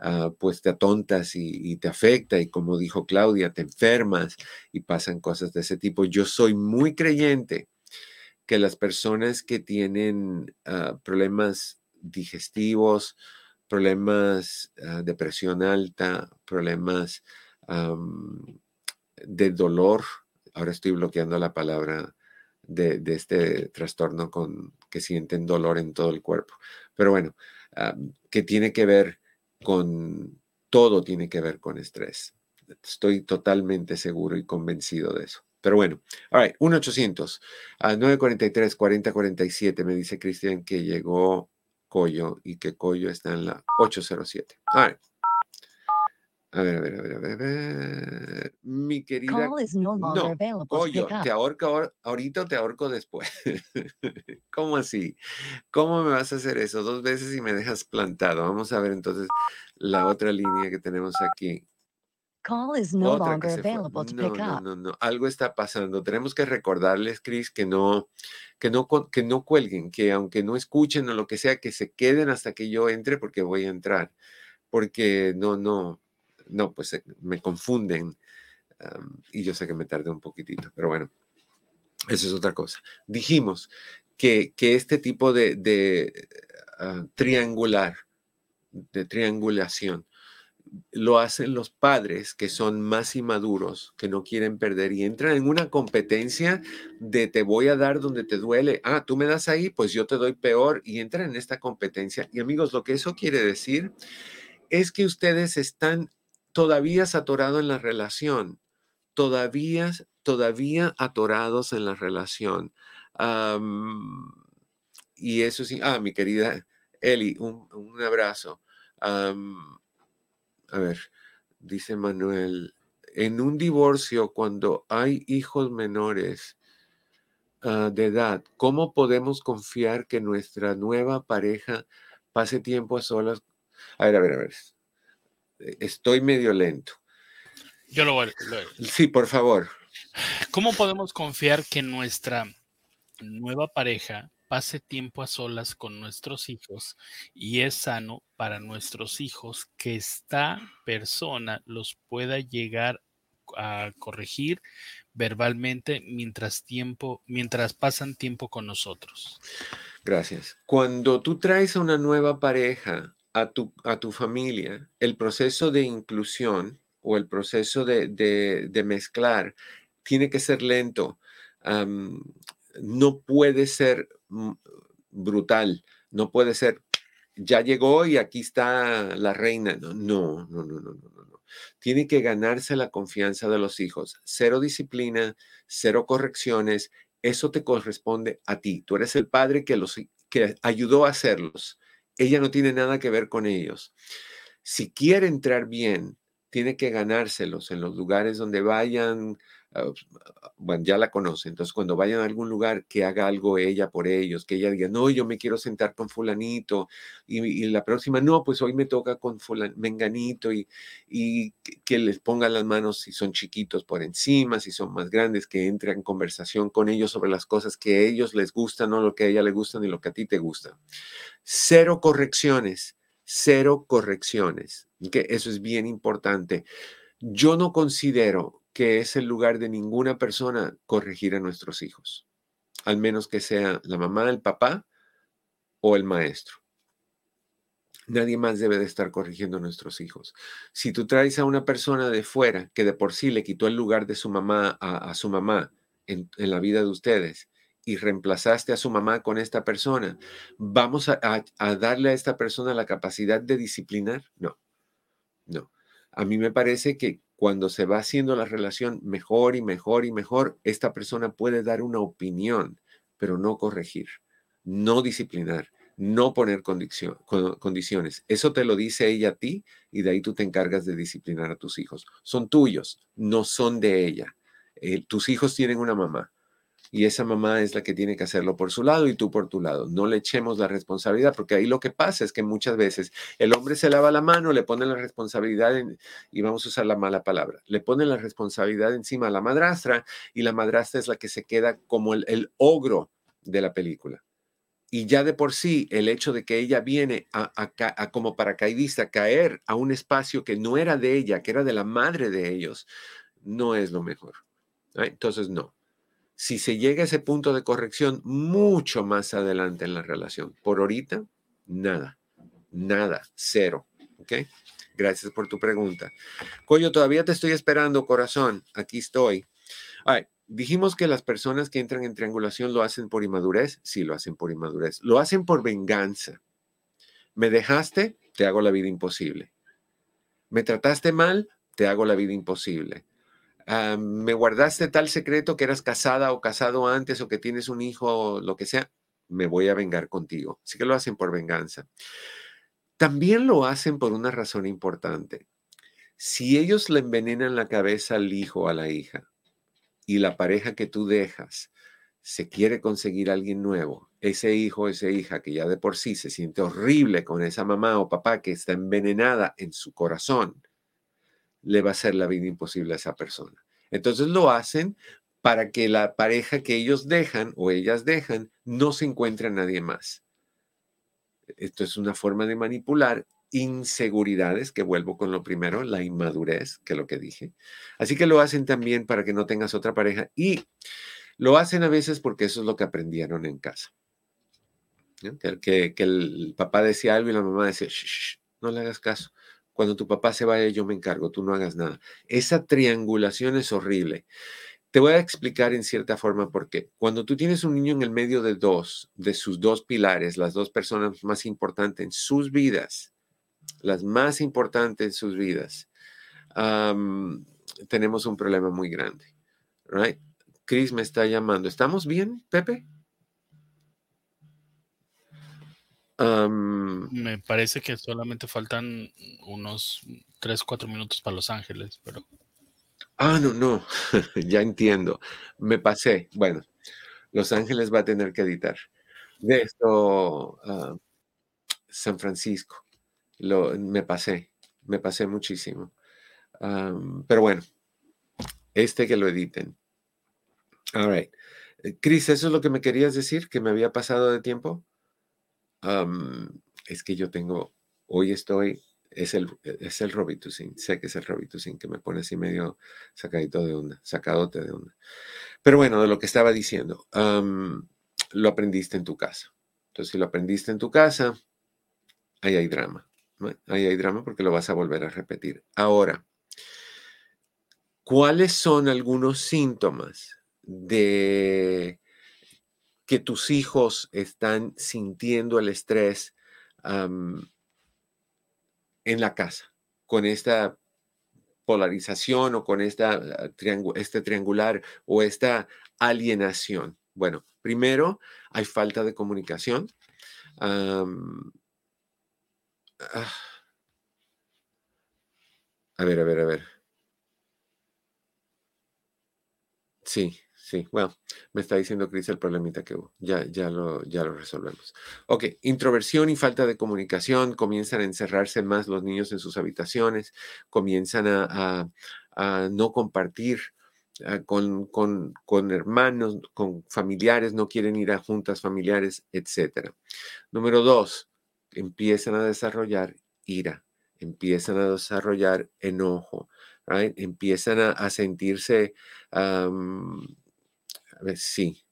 S1: Uh, pues te atontas y, te afecta y como dijo Claudia, te enfermas y pasan cosas de ese tipo. Yo soy muy creyente que las personas que tienen ah, problemas digestivos, problemas ah, de presión alta, problemas de dolor, ahora estoy bloqueando la palabra de, este trastorno con que sienten dolor en todo el cuerpo. Pero bueno, ah, que tiene que ver con, todo tiene que ver con estrés. Estoy totalmente seguro y convencido de eso. Pero bueno, all right, 1-800 a 943-4047 me dice Cristian que llegó Coyo y que Coyo está en la 807. All. A ver, a ver, a ver, a ver, a ver. Mi querida. no, Coyo, ¿te ahorco ahorita o te ahorco después? ¿Cómo así? ¿Cómo me vas a hacer eso? Dos veces y me dejas plantado. Vamos a ver entonces la otra línea que tenemos aquí. Call is no longer available to pick up. No, no, no, algo está pasando. Tenemos que recordarles, Chris, que no, que no, que no cuelguen, que aunque no escuchen o lo que sea, que se queden hasta que yo entre porque voy a entrar. Porque no, no, no, pues eh, me confunden. y yo sé que me tardé un poquitito, pero bueno, eso es otra cosa. Dijimos que, que este tipo de, ah, triangular, de triangulación, lo hacen los padres que son más inmaduros, que no quieren perder y entran en una competencia de te voy a dar donde te duele. Ah, tú me das ahí, pues yo te doy peor y entran en esta competencia. Y amigos, lo que eso quiere decir es que ustedes están todavía atorados en la relación, todavía, todavía atorados en la relación. y eso sí, ah, mi querida Eli, un, abrazo. A ver, dice Manuel, en un divorcio, cuando hay hijos menores ah, de edad, ¿cómo podemos confiar que nuestra nueva pareja pase tiempo a solas? A ver, a ver, a ver. Estoy medio lento.
S2: Yo lo voy
S1: a... Sí, por favor.
S2: ¿Cómo podemos confiar que nuestra nueva pareja pase tiempo a solas con nuestros hijos y es sano para nuestros hijos que esta persona los pueda llegar a corregir verbalmente mientras tiempo mientras pasan tiempo con nosotros.
S1: Gracias. Cuando tú traes a una nueva pareja a tu, a tu familia, el proceso de inclusión o el proceso de, mezclar tiene que ser lento. no puede ser Mm, brutal. No puede ser, ya llegó y aquí está la reina. No, no, no, no, no, no, no. Tiene que ganarse la confianza de los hijos. Cero disciplina, cero correcciones. Eso te corresponde a ti. Tú eres el padre que los que ayudó a hacerlos. Ella no tiene nada que ver con ellos. Si quiere entrar bien, tiene que ganárselos en los lugares donde vayan, Ah, bueno, ya la conoce, entonces cuando vayan a algún lugar, que haga algo ella por ellos, que ella diga, no, yo me quiero sentar con fulanito, y, la próxima, no, pues hoy me toca con fulan, menganito, y, que, les ponga las manos si son chiquitos por encima, si son más grandes, que entre en conversación con ellos sobre las cosas que a ellos les gustan, no lo que a ella le gusta ni lo que a ti te gusta. Cero correcciones, cero correcciones, que eso es bien importante. Yo no considero que es el lugar de ninguna persona corregir a nuestros hijos, al menos que sea la mamá, el papá o el maestro. Nadie más debe de estar corrigiendo a nuestros hijos. Si tú traes a una persona de fuera que de por sí le quitó el lugar de su mamá a, su mamá en, la vida de ustedes y reemplazaste a su mamá con esta persona, ¿vamos a, a darle a esta persona la capacidad de disciplinar? No, no. A mí me parece que cuando se va haciendo la relación mejor y mejor y mejor, esta persona puede dar una opinión, pero no corregir, no disciplinar, no poner condiciones. Eso te lo dice ella a ti y de ahí tú te encargas de disciplinar a tus hijos. Son tuyos, no son de ella. Eh, tus hijos tienen una mamá y esa mamá es la que tiene que hacerlo por su lado y tú por tu lado. No le echemos la responsabilidad, porque ahí lo que pasa es que muchas veces el hombre se lava la mano, le pone la responsabilidad, y vamos a usar la mala palabra, le pone la responsabilidad encima a la madrastra y la madrastra es la que se queda como el, ogro de la película. Y ya de por sí, el hecho de que ella viene a, a, como paracaidista, caer a un espacio que no era de ella, que era de la madre de ellos, no es lo mejor. Entonces, no si se llega a ese punto de corrección mucho más adelante en la relación. Por ahorita, nada, nada, cero. ¿Ok? Gracias por tu pregunta. Coyo, todavía te estoy esperando, corazón. Aquí estoy. Dijimos que las personas que entran en triangulación lo hacen por inmadurez. Sí, lo hacen por inmadurez. Lo hacen por venganza. Me dejaste, te hago la vida imposible. Me trataste mal, te hago la vida imposible. Ah, me guardaste tal secreto que eras casada o casado antes o que tienes un hijo o lo que sea, me voy a vengar contigo. Así que lo hacen por venganza. También lo hacen por una razón importante. Si ellos le envenenan la cabeza al hijo o a la hija y la pareja que tú dejas se quiere conseguir alguien nuevo, ese hijo o esa hija que ya de por sí se siente horrible con esa mamá o papá que está envenenada en su corazón, le va a hacer la vida imposible a esa persona. Entonces lo hacen para que la pareja que ellos dejan o ellas dejan no se encuentre a nadie más. Esto es una forma de manipular inseguridades, que vuelvo con lo primero, la inmadurez, que es lo que dije. Así que lo hacen también para que no tengas otra pareja y lo hacen a veces porque eso es lo que aprendieron en casa. Que, el papá decía algo y la mamá decía, no le hagas caso. Cuando tu papá se vaya, yo me encargo, tú no hagas nada. Esa triangulación es horrible. Te voy a explicar en cierta forma por qué. Cuando tú tienes un niño en el medio de dos, de sus dos pilares, las dos personas más importantes en sus vidas, las más importantes en sus vidas, tenemos un problema muy grande. Right? Chris me está llamando. ¿Estamos bien, Pepe?
S2: Me parece que solamente faltan unos 3, 4 minutos para Los Ángeles, pero...
S1: Ah, no, no, ya entiendo. Me pasé. Bueno, Los Ángeles va a tener que editar. De esto, ah, San Francisco, lo, me pasé, me pasé muchísimo. pero bueno, este que lo editen. All right. Eh, Chris, ¿eso es lo que me querías decir? ¿Que me había pasado de tiempo? Es que yo tengo, hoy estoy, es el, es el Robitussin, sé que es el Robitussin que me pone así medio sacadito de onda, sacadote de onda. Pero bueno, de lo que estaba diciendo, lo aprendiste en tu casa. Entonces, si lo aprendiste en tu casa, ahí hay drama. Ahí hay drama porque lo vas a volver a repetir. Ahora, ¿cuáles son algunos síntomas de que tus hijos están sintiendo el estrés en la casa, con esta polarización o con esta, ah, este triangular o esta alienación? Bueno, primero hay falta de comunicación. Ah, a ver, a ver, a ver. Sí, Sí, bueno, me está diciendo Cris el problemita que hubo. Ya, ya, lo, ya lo resolvemos. Ok, introversión y falta de comunicación. Comienzan a encerrarse más los niños en sus habitaciones, comienzan a, no compartir ah, con, con, hermanos, con familiares, no quieren ir a juntas familiares, etc. Número dos, empiezan a desarrollar ira, empiezan a desarrollar enojo, empiezan a, sentirse sí.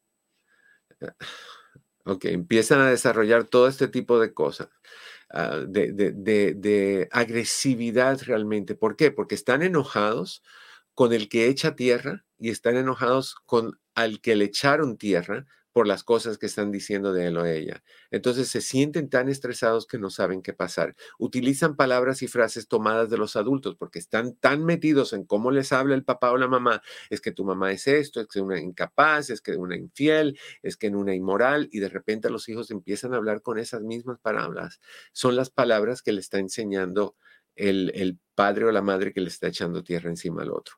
S1: Ok, empiezan a desarrollar todo este tipo de cosas, ah, de, de, agresividad realmente. ¿Por qué? Porque están enojados con el que echa tierra y están enojados con al que le echaron tierra por las cosas que están diciendo de él o ella. Entonces se sienten tan estresados que no saben qué pasar. Utilizan palabras y frases tomadas de los adultos porque están tan metidos en cómo les habla el papá o la mamá. Es que tu mamá es esto, es que una incapaz, es que una infiel, es que en una inmoral y de repente los hijos empiezan a hablar con esas mismas palabras. Son las palabras que le está enseñando el, el, padre o la madre que le está echando tierra encima al otro.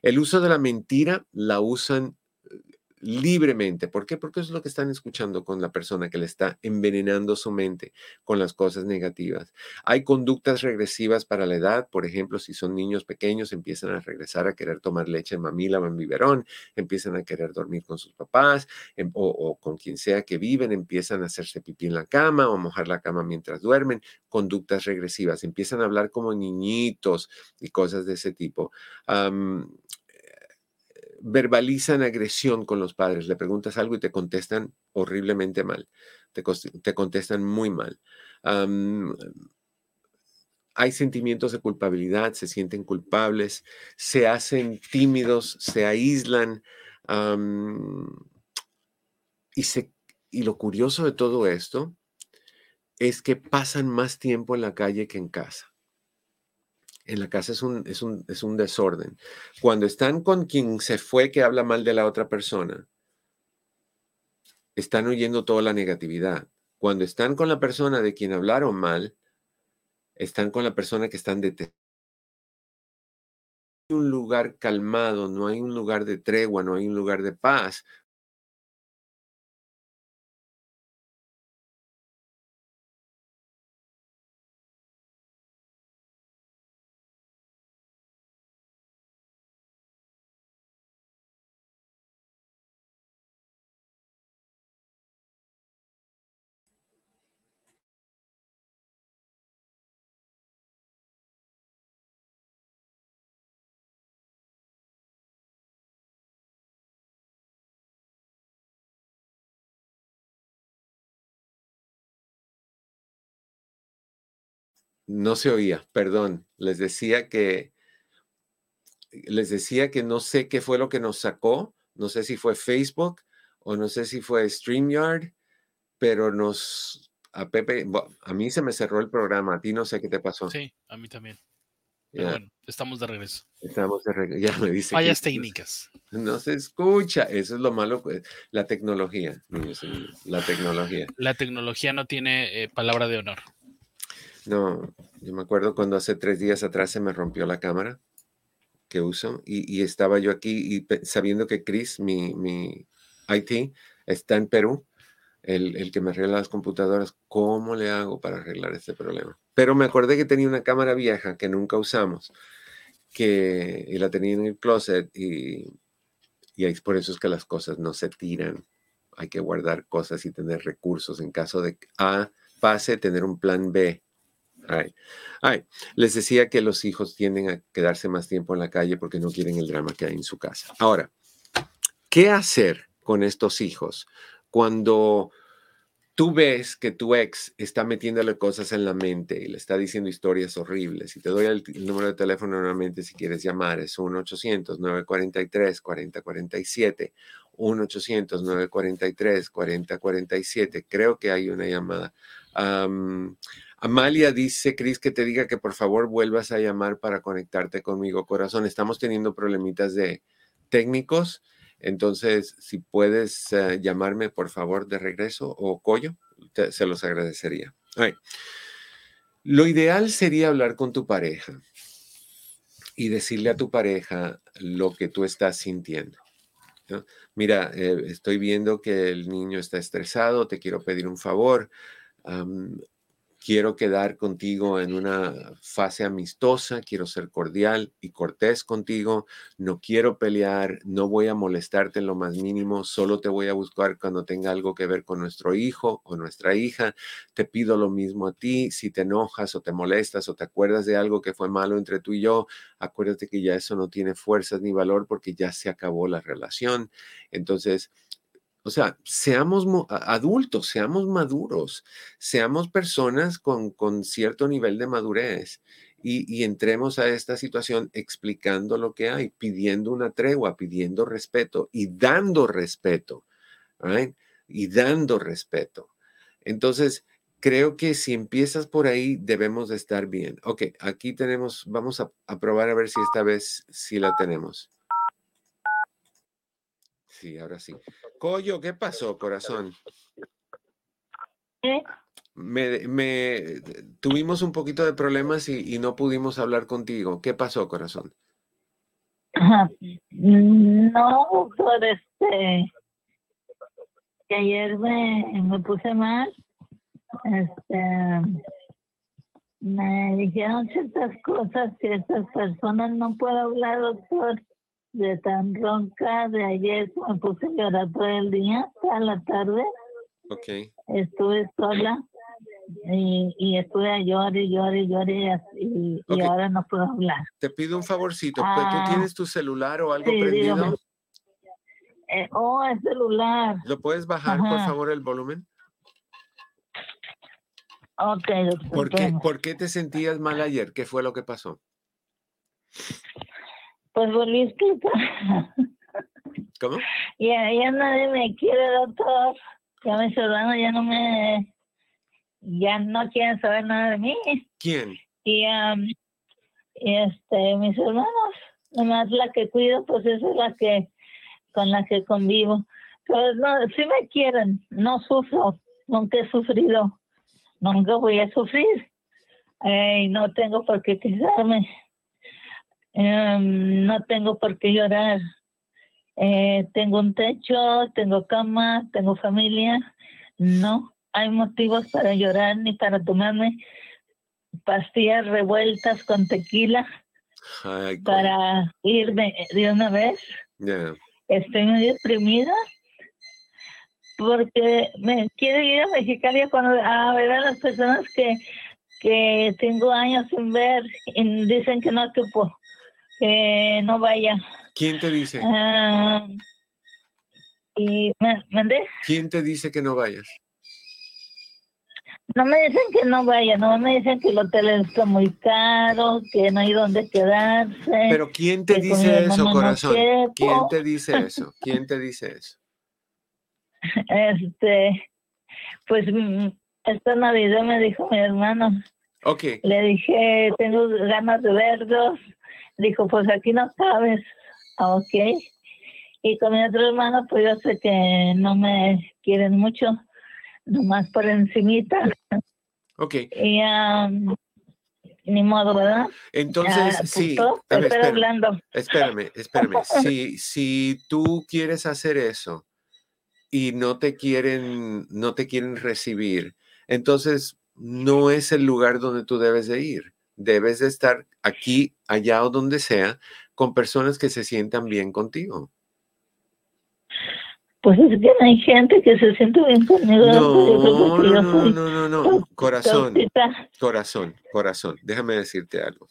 S1: El uso de la mentira la usan libremente. ¿Por qué? Porque es lo que están escuchando con la persona que le está envenenando su mente con las cosas negativas. Hay conductas regresivas para la edad, por ejemplo, si son niños pequeños, empiezan a regresar a querer tomar leche en mamila o en biberón, empiezan a querer dormir con sus papás em, o, con quien sea que viven, empiezan a hacerse pipí en la cama o mojar la cama mientras duermen, conductas regresivas, empiezan a hablar como niñitos y cosas de ese tipo verbalizan agresión con los padres. Le preguntas algo y te contestan horriblemente mal. Te, contestan muy mal. hay sentimientos de culpabilidad, se sienten culpables, se hacen tímidos, se aíslan, y, lo curioso de todo esto es que pasan más tiempo en la calle que en casa. En la casa es un, es un, es un desorden. Cuando están con quien se fue que habla mal de la otra persona, están oyendo toda la negatividad. Cuando están con la persona de quien hablaron mal, están con la persona que están deteniendo. No hay un lugar calmado, no hay un lugar de tregua, no hay un lugar de paz, No se oía, perdón. Les decía que les decía que no sé qué fue lo que nos sacó, no sé si fue Facebook o no sé si fue StreamYard, pero nos a Pepe, a mí se me cerró el programa, a ti no sé qué te pasó.
S2: Sí, a mí también. Pero bueno, estamos de regreso.
S1: Estamos de regreso, ya me dice.
S2: Fallas técnicas.
S1: No se escucha, eso es lo malo, pues, la tecnología, la tecnología.
S2: La tecnología no tiene eh, palabra de honor.
S1: No, yo me acuerdo cuando hace tres días atrás se me rompió la cámara que uso y, estaba yo aquí y sabiendo que Chris, mi, mi IT, está en Perú, el, el, que me arregla las computadoras, ¿cómo le hago para arreglar este problema? Pero me acordé que tenía una cámara vieja que nunca usamos, que y la tenía en el closet y, y es por eso es que las cosas no se tiran. Hay que guardar cosas y tener recursos en caso de A pase, tener un plan B Ay, Les decía que los hijos tienden a quedarse más tiempo en la calle porque no quieren el drama que hay en su casa. Ahora, ¿qué hacer con estos hijos cuando tú ves que tu ex está metiéndole cosas en la mente y le está diciendo historias horribles? Y te doy el, número de teléfono nuevamente si quieres llamar, es 1-800-943-4047. 1-800-943-4047. Creo que hay una llamada. Amalia dice, Cris, que te diga que por favor vuelvas a llamar para conectarte conmigo, corazón. Estamos teniendo problemitas de técnicos, entonces si puedes eh, llamarme por favor de regreso o Coyo, se los agradecería. Lo ideal sería hablar con tu pareja y decirle a tu pareja lo que tú estás sintiendo. Mira, eh, estoy viendo que el niño está estresado, te quiero pedir un favor quiero quedar contigo en una fase amistosa, quiero ser cordial y cortés contigo, no quiero pelear, no voy a molestarte en lo más mínimo, solo te voy a buscar cuando tenga algo que ver con nuestro hijo o nuestra hija, te pido lo mismo a ti, si te enojas o te molestas o te acuerdas de algo que fue malo entre tú y yo, acuérdate que ya eso no tiene fuerzas ni valor porque ya se acabó la relación. Entonces, o sea, seamos adultos, seamos maduros, seamos personas con, con cierto nivel de madurez y, entremos a esta situación explicando lo que hay, pidiendo una tregua, pidiendo respeto y dando respeto, Y dando respeto. Entonces, creo que si empiezas por ahí, debemos de estar bien. Ok, aquí tenemos, vamos a, a probar a ver si esta vez sí la tenemos. Sí, ahora sí. Coyo, ¿qué pasó, corazón? Me, tuvimos un poquito de problemas y, no pudimos hablar contigo. ¿Qué pasó, corazón?
S4: No, por este, que ayer me, me puse mal. Este, me dijeron ciertas cosas que estas personas no puedo hablar, doctor de tan ronca de ayer me puse a llorar todo el día, a la tarde.
S1: Ok.
S4: Estuve sola y, y estuve a llorar y llorar y llorar y, y, ahora no puedo hablar.
S1: Te pido un favorcito, ¿tú ah, tienes tu celular o algo prendido?
S4: Eh, oh, el celular.
S1: ¿Lo puedes bajar, por favor, el volumen?
S4: Ok,
S1: ¿Por qué, ¿Por qué te sentías mal ayer? ¿Qué fue lo que pasó?
S4: Pues volví a explicar.
S1: ¿Cómo?
S4: Ya, ya nadie me quiere, doctor. Ya mis hermanos ya no me, ya no quieren saber nada de mí.
S1: ¿Quién?
S4: Y, y este, mis hermanos, nomás la que cuido, pues esa es la que, con la que convivo. Pero no, si me quieren, no sufro, nunca he sufrido, nunca voy a sufrir. y no tengo por qué quejarme, em, no tengo por qué llorar. Eh, tengo un techo, tengo cama, tengo familia. No hay motivos para llorar ni para tomarme pastillas revueltas con tequila para irme de una vez. Estoy muy deprimida porque me quiero ir a Mexicali a ver a las personas que, que tengo años sin ver y dicen que no, que, que no vaya.
S1: ¿Quién te dice?
S4: Ah, y me,
S1: ¿Quién te dice que no vayas?
S4: No me dicen que no vaya, no me dicen que el hotel está muy caro, que no hay dónde quedarse.
S1: Pero ¿quién te dice eso, corazón? ¿Quién te dice eso? ¿Quién te dice eso?
S4: Este, pues mm, esta Navidad me dijo mi hermano.
S1: Ok.
S4: Le dije, tengo ganas de verlos. Dijo, pues aquí no sabes. Ah, ok. Y con mi otro hermano, pues yo sé que no me quieren mucho, nomás por encimita.
S1: Ok.
S4: Y um, ni modo, ¿verdad?
S1: Entonces, sí.
S4: hablando.
S1: espérame, espérame. si, si tú quieres hacer eso y no te quieren, no te quieren recibir, entonces no es el lugar donde tú debes de ir. Debes de estar aquí, allá o donde sea, con personas que se sientan bien contigo.
S4: Pues es que hay gente que se siente bien conmigo.
S1: No, no, no, no, no, no, corazón, corazón, corazón, déjame decirte algo.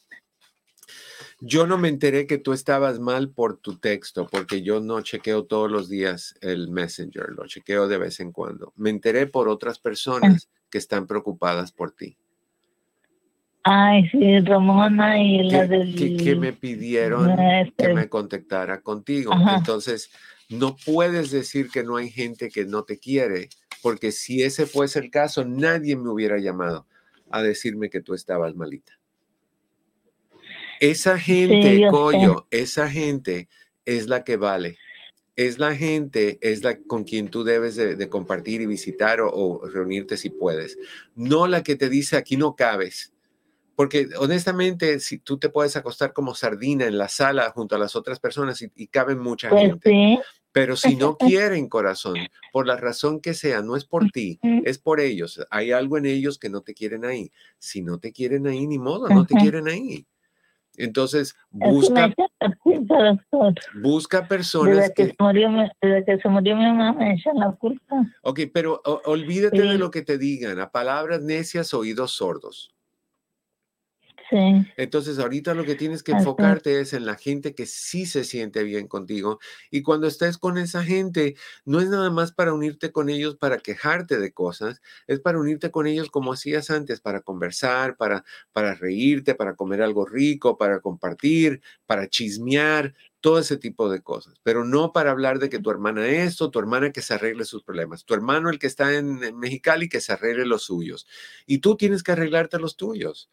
S1: Yo no me enteré que tú estabas mal por tu texto, porque yo no chequeo todos los días el Messenger, lo chequeo de vez en cuando. Me enteré por otras personas que están preocupadas por ti.
S4: Ay, sí, Ramona y la del...
S1: Que, me pidieron que me contactara contigo. Entonces, no puedes decir que no hay gente que no te quiere, porque si ese fuese el caso, nadie me hubiera llamado a decirme que tú estabas malita. Esa gente, Coyo, esa gente es la que vale. Es la gente, es la con quien tú debes de, compartir y visitar o reunirte si puedes. No la que te dice aquí no cabes porque honestamente, si tú te puedes acostar como sardina en la sala junto a las otras personas y, caben mucha pues gente. Pero si no quieren corazón, por la razón que sea, no es por ti, es por ellos. Hay algo en ellos que no te quieren ahí. Si no te quieren ahí, ni modo, no te quieren ahí. Entonces, busca, busca personas
S4: desde que, Se murió, desde que se murió mi mamá, me echan la culpa.
S1: Ok, pero olvídate de lo que te digan. A palabras necias, oídos sordos. Entonces, ahorita lo que tienes que enfocarte es en la gente que sí se siente bien contigo. Y cuando estés con esa gente, no es nada más para unirte con ellos para quejarte de cosas, es para unirte con ellos como hacías antes, para conversar, para, para reírte, para comer algo rico, para compartir, para chismear, todo ese tipo de cosas, pero no para hablar de que tu hermana esto, tu hermana que se arregle sus problemas, tu hermano el que está en, en Mexicali que se arregle los suyos y tú tienes que arreglarte los tuyos.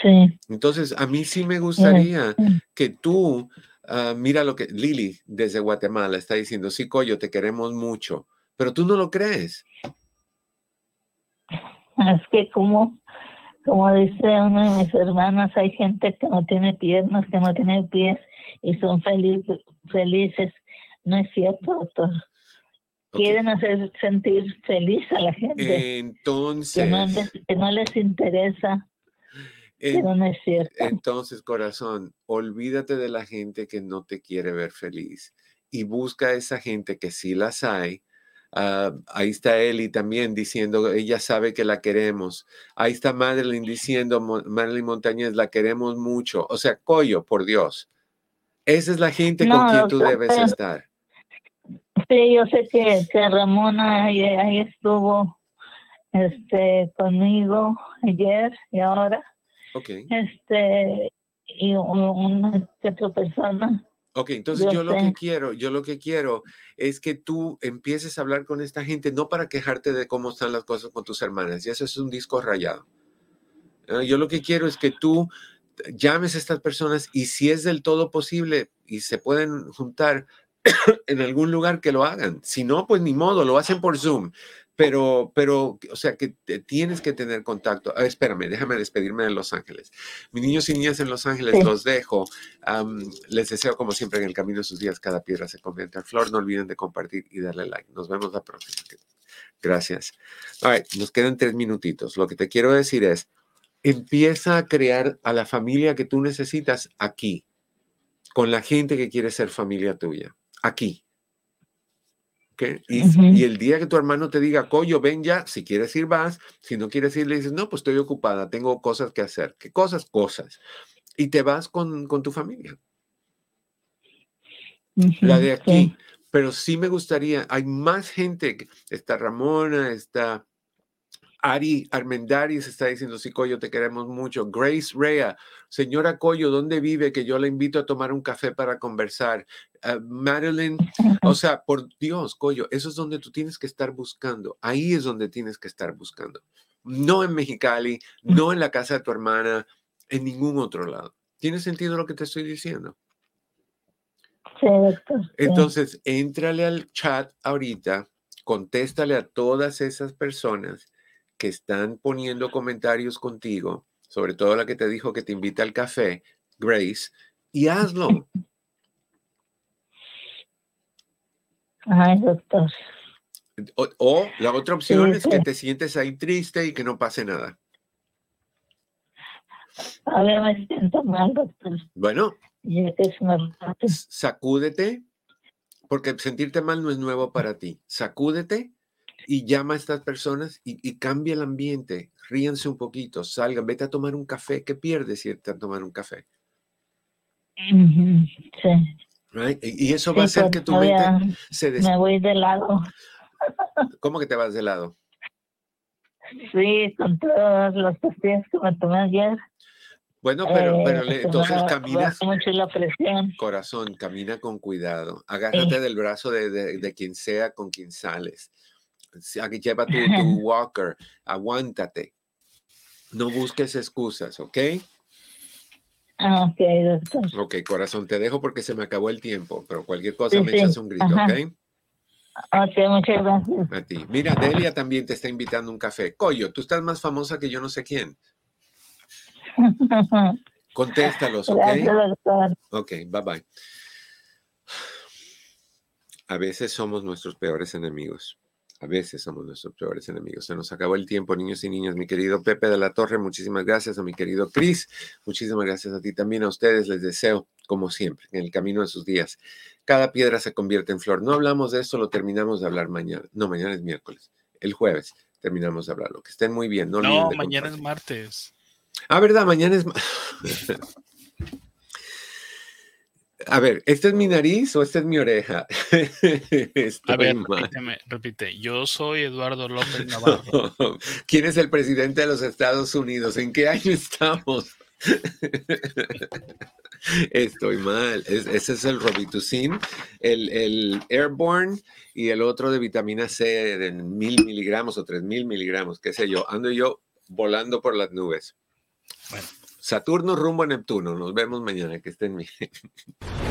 S4: Sí.
S1: Entonces, a mí sí me gustaría que tú, ah, mira lo que Lili desde Guatemala está diciendo, sí, Coyo, te queremos mucho, pero tú no lo crees.
S4: Es que como, como dice una de mis hermanas, hay gente que no tiene piernas, que no tiene pies y son felices. felices. No es cierto, doctor. Quieren hacer sentir feliz a la gente.
S1: Entonces.
S4: que no les interesa
S1: entonces, corazón, olvídate de la gente que no te quiere ver feliz y busca a esa gente que sí las hay. Ah, ahí está Eli también diciendo, ella sabe que la queremos. Ahí está Madeline diciendo, Madeline Montañez, la queremos mucho. O sea, Coyo, por Dios. Esa es la gente con quien tú debes estar.
S4: Sí, yo sé que, que Ramona ahí, estuvo este, conmigo ayer y ahora.
S1: Okay.
S4: Este, y una otra persona.
S1: Ok, entonces yo, lo que quiero, yo lo que quiero es que tú empieces a hablar con esta gente, no para quejarte de cómo están las cosas con tus hermanas, y eso es un disco rayado. Ah, yo lo que quiero es que tú llames a estas personas y si es del todo posible y se pueden juntar en algún lugar que lo hagan. Si no, pues ni modo, lo hacen por Zoom. Pero, pero, o sea, que tienes que tener contacto. espérame, déjame despedirme de Los Ángeles. Mis niños y niñas en Los Ángeles los dejo. les deseo, como siempre, en el camino de sus días, cada piedra se convierte en flor. No olviden de compartir y darle like. Nos vemos la próxima. Gracias. nos quedan tres minutitos. Lo que te quiero decir es, empieza a crear a la familia que tú necesitas aquí, con la gente que quiere ser familia tuya, aquí. Y, el día que tu hermano te diga, coño, ven ya, si quieres ir, vas, si no quieres ir, le dices, no, pues estoy ocupada, tengo cosas que hacer. ¿Qué cosas? Cosas. Y te vas con, tu familia. La de aquí. Pero sí me gustaría, hay más gente, está Ramona, está Ari Armendaris está diciendo, sí, Coyo, te queremos mucho. Grace Rea, señora Coyo, ¿dónde vive? Que yo la invito a tomar un café para conversar. Uh, Madeline, o sea, por Dios, Coyo, eso es donde tú tienes que estar buscando. Ahí es donde tienes que estar buscando. No en Mexicali, no en la casa de tu hermana, en ningún otro lado. ¿Tiene sentido lo que te estoy diciendo?
S4: Sí, doctor.
S1: Entonces, éntrale al chat ahorita, contéstale a todas esas personas que están poniendo comentarios contigo, sobre todo la que te dijo que te invita al café, Grace, y hazlo.
S4: Ay, doctor.
S1: O, la otra opción es que te sientes ahí triste y que no pase nada.
S4: A ver, me siento mal, doctor.
S1: Bueno, sacúdete, porque sentirte mal no es nuevo para ti. Sacúdete y llama a estas personas y, cambia el ambiente, ríanse un poquito, salgan, vete a tomar un café, ¿qué pierdes irte a tomar un café?
S4: Sí.
S1: Y eso va a hacer que tu mente se
S4: des... Me voy de lado.
S1: ¿Cómo que te vas de lado?
S4: Sí, con todas las pastillas que me tomé ayer.
S1: Bueno, pero, eh, pero entonces caminas.
S4: Mucho la presión.
S1: Corazón, camina con cuidado. Agárrate del brazo de, de, de, quien sea con quien sales lleva tu, tu walker, aguántate. No busques excusas, ¿ok?
S4: Ah, ok, doctor.
S1: Ok, corazón, te dejo porque se me acabó el tiempo, pero cualquier cosa me echas un grito, ¿ok?
S4: Ok, muchas gracias.
S1: A ti. Mira, Delia también te está invitando un café. Coyo, tú estás más famosa que yo no sé quién. Contéstalos, ¿ok?
S4: Gracias, doctor.
S1: Ok, bye bye. A veces somos nuestros peores enemigos. A veces somos nuestros peores enemigos. Se nos acabó el tiempo, niños y niñas. Mi querido Pepe de la Torre, muchísimas gracias. A mi querido Cris, muchísimas gracias a ti también. A ustedes les deseo, como siempre, en el camino de sus días. Cada piedra se convierte en flor. No hablamos de esto, lo terminamos de hablar mañana. No, mañana es miércoles. El jueves terminamos de hablarlo. Que estén muy bien. No,
S2: no mañana es martes.
S1: Ah, ¿verdad? Mañana es... A ver, ¿esta es mi nariz o esta es mi oreja?
S2: a ver, repíteme, repite. Yo soy Eduardo López Navarro.
S1: ¿Quién es el presidente de los Estados Unidos? ¿En qué año estamos? Estoy mal. ese es el Robitussin, el, el, Airborne y el otro de vitamina C de mil miligramos o tres mil miligramos, qué sé yo. Ando yo volando por las nubes. Bueno. Saturno rumbo a Neptuno. Nos vemos mañana. Que estén bien.